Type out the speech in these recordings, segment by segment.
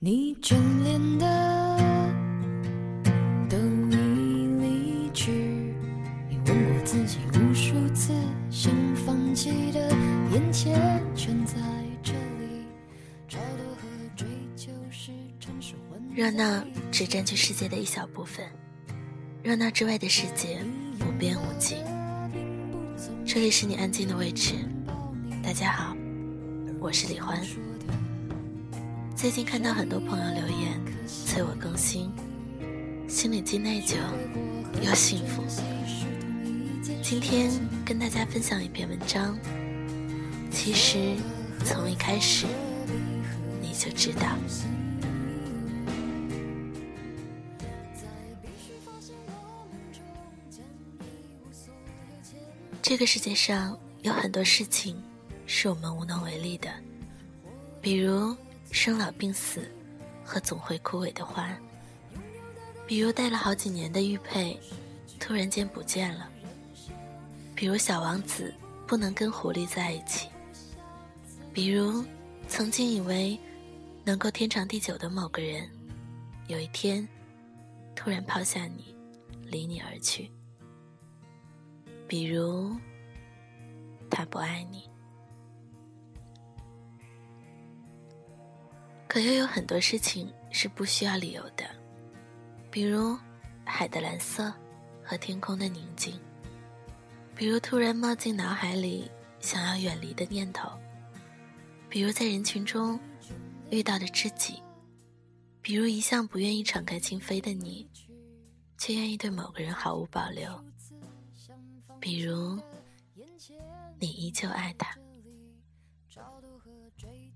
你眷恋的都已离去，你问过自己无数次，想放弃的眼前全在这里。超脱和追求是城市混热闹只占据世界的一小部分，热闹之外的世界无边无际。这里是你安静的位置。大家好，我是李欢。最近看到很多朋友留言催我更新，心里既内疚又幸福。今天跟大家分享一篇文章，其实从一开始你就知道。这个世界上有很多事情是我们无能为力的，比如。生老病死和总会枯萎的花，比如戴了好几年的玉佩，突然间不见了；比如小王子不能跟狐狸在一起；比如曾经以为能够天长地久的某个人，有一天突然抛下你，离你而去；比如他不爱你。可又有很多事情是不需要理由的，比如海的蓝色和天空的宁静，比如突然冒进脑海里想要远离的念头，比如在人群中遇到的知己，比如一向不愿意敞开心扉的你，却愿意对某个人毫无保留，比如你依旧爱他。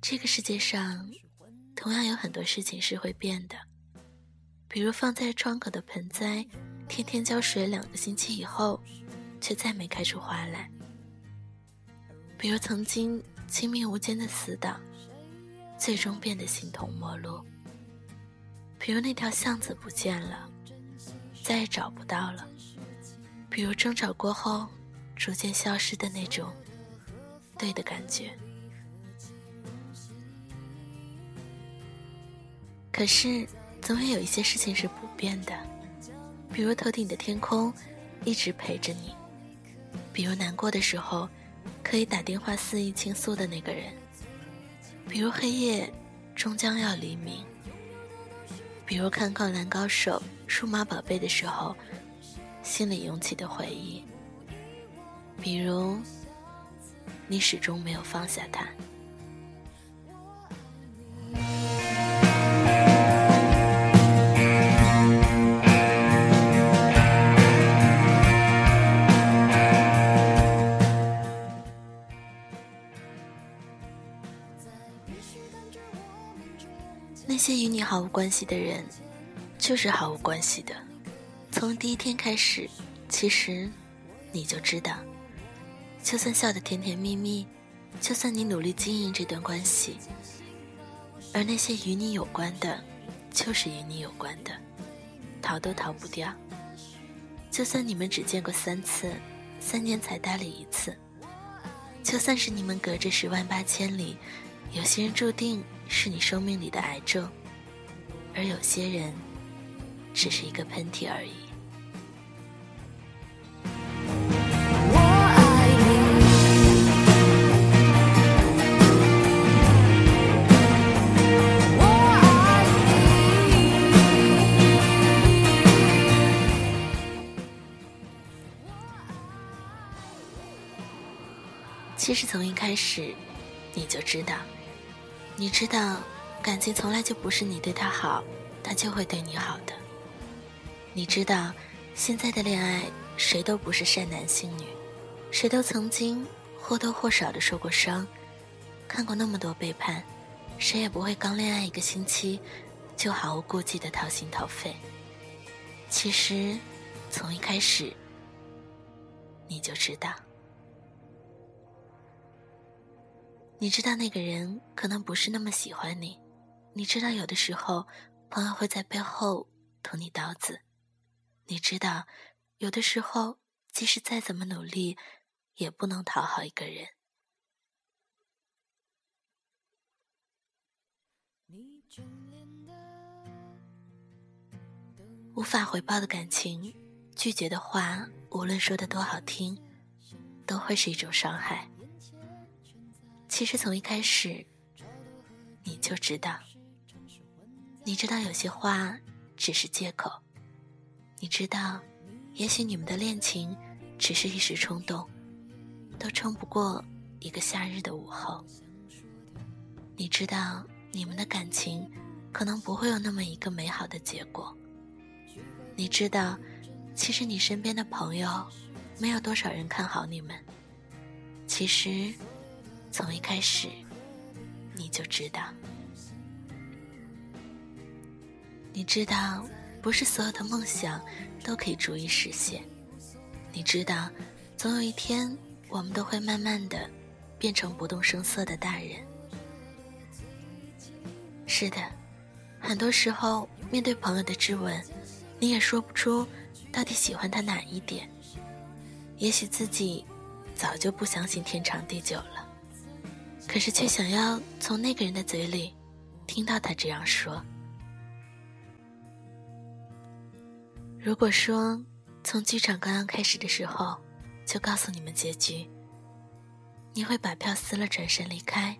这个世界上。同样有很多事情是会变的，比如放在窗口的盆栽，天天浇水两个星期以后，却再没开出花来；比如曾经亲密无间的死党，最终变得形同陌路；比如那条巷子不见了，再也找不到了；比如争吵过后，逐渐消失的那种对的感觉。可是，总会有一些事情是不变的，比如头顶的天空一直陪着你，比如难过的时候可以打电话肆意倾诉的那个人，比如黑夜终将要黎明，比如看《灌篮高手》《数码宝贝》的时候心里涌起的回忆，比如你始终没有放下他。毫无关系的人，就是毫无关系的。从第一天开始，其实你就知道，就算笑得甜甜蜜蜜，就算你努力经营这段关系，而那些与你有关的，就是与你有关的，逃都逃不掉。就算你们只见过三次，三年才搭理一次，就算是你们隔着十万八千里。有些人注定是你生命里的癌症，而有些人只是一个喷嚏而已。其实从一开始，你就知道。你知道，感情从来就不是你对他好，他就会对你好的。你知道，现在的恋爱谁都不是善男信女，谁都曾经或多或少的受过伤，看过那么多背叛，谁也不会刚恋爱一个星期就毫无顾忌的掏心掏肺。其实，从一开始你就知道。你知道那个人可能不是那么喜欢你，你知道有的时候朋友会在背后捅你刀子，你知道有的时候即使再怎么努力也不能讨好一个人。无法回报的感情，拒绝的话，无论说的多好听，都会是一种伤害。其实从一开始，你就知道，你知道有些话只是借口，你知道，也许你们的恋情只是一时冲动，都撑不过一个夏日的午后。你知道，你们的感情可能不会有那么一个美好的结果。你知道，其实你身边的朋友，没有多少人看好你们。其实，从一开始，你就知道。你知道，不是所有的梦想都可以逐一实现。你知道，总有一天，我们都会慢慢的变成不动声色的大人。是的，很多时候面对朋友的质问。你也说不出到底喜欢他哪一点，也许自己早就不相信天长地久了，可是却想要从那个人的嘴里听到他这样说。如果说从剧场刚刚开始的时候就告诉你们结局，你会把票撕了转身离开，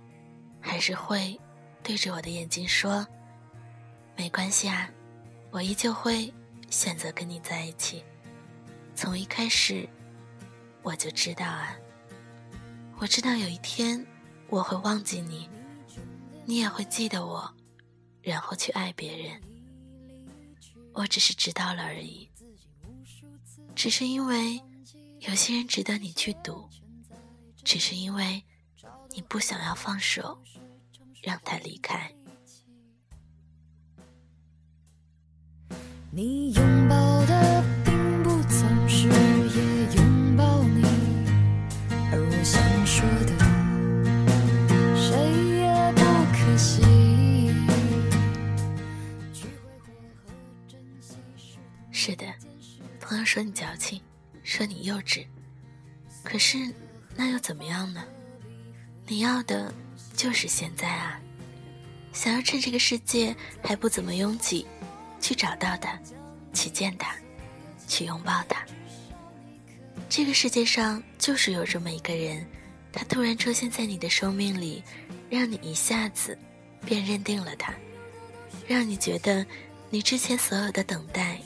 还是会对着我的眼睛说：“没关系啊，我依旧会。”选择跟你在一起，从一开始我就知道啊。我知道有一天我会忘记你，你也会记得我，然后去爱别人。我只是知道了而已，只是因为有些人值得你去赌，只是因为你不想要放手，让他离开。你拥抱说你矫情，说你幼稚，可是那又怎么样呢？你要的就是现在啊！想要趁这个世界还不怎么拥挤。去找到他，去见他，去拥抱他。这个世界上就是有这么一个人，他突然出现在你的生命里，让你一下子便认定了他，让你觉得你之前所有的等待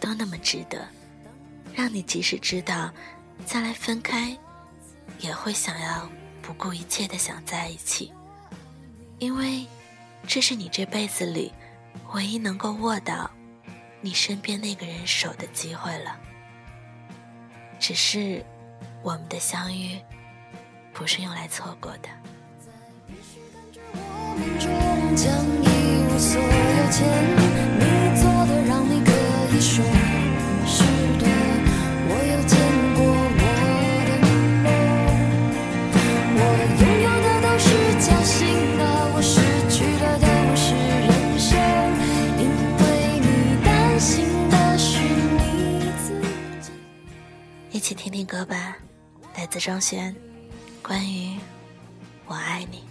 都那么值得，让你即使知道将来分开，也会想要不顾一切的想在一起，因为这是你这辈子里。唯一能够握到你身边那个人手的机会了，只是我们的相遇不是用来错过的。一起听听老板，来自张悬，关于我爱你。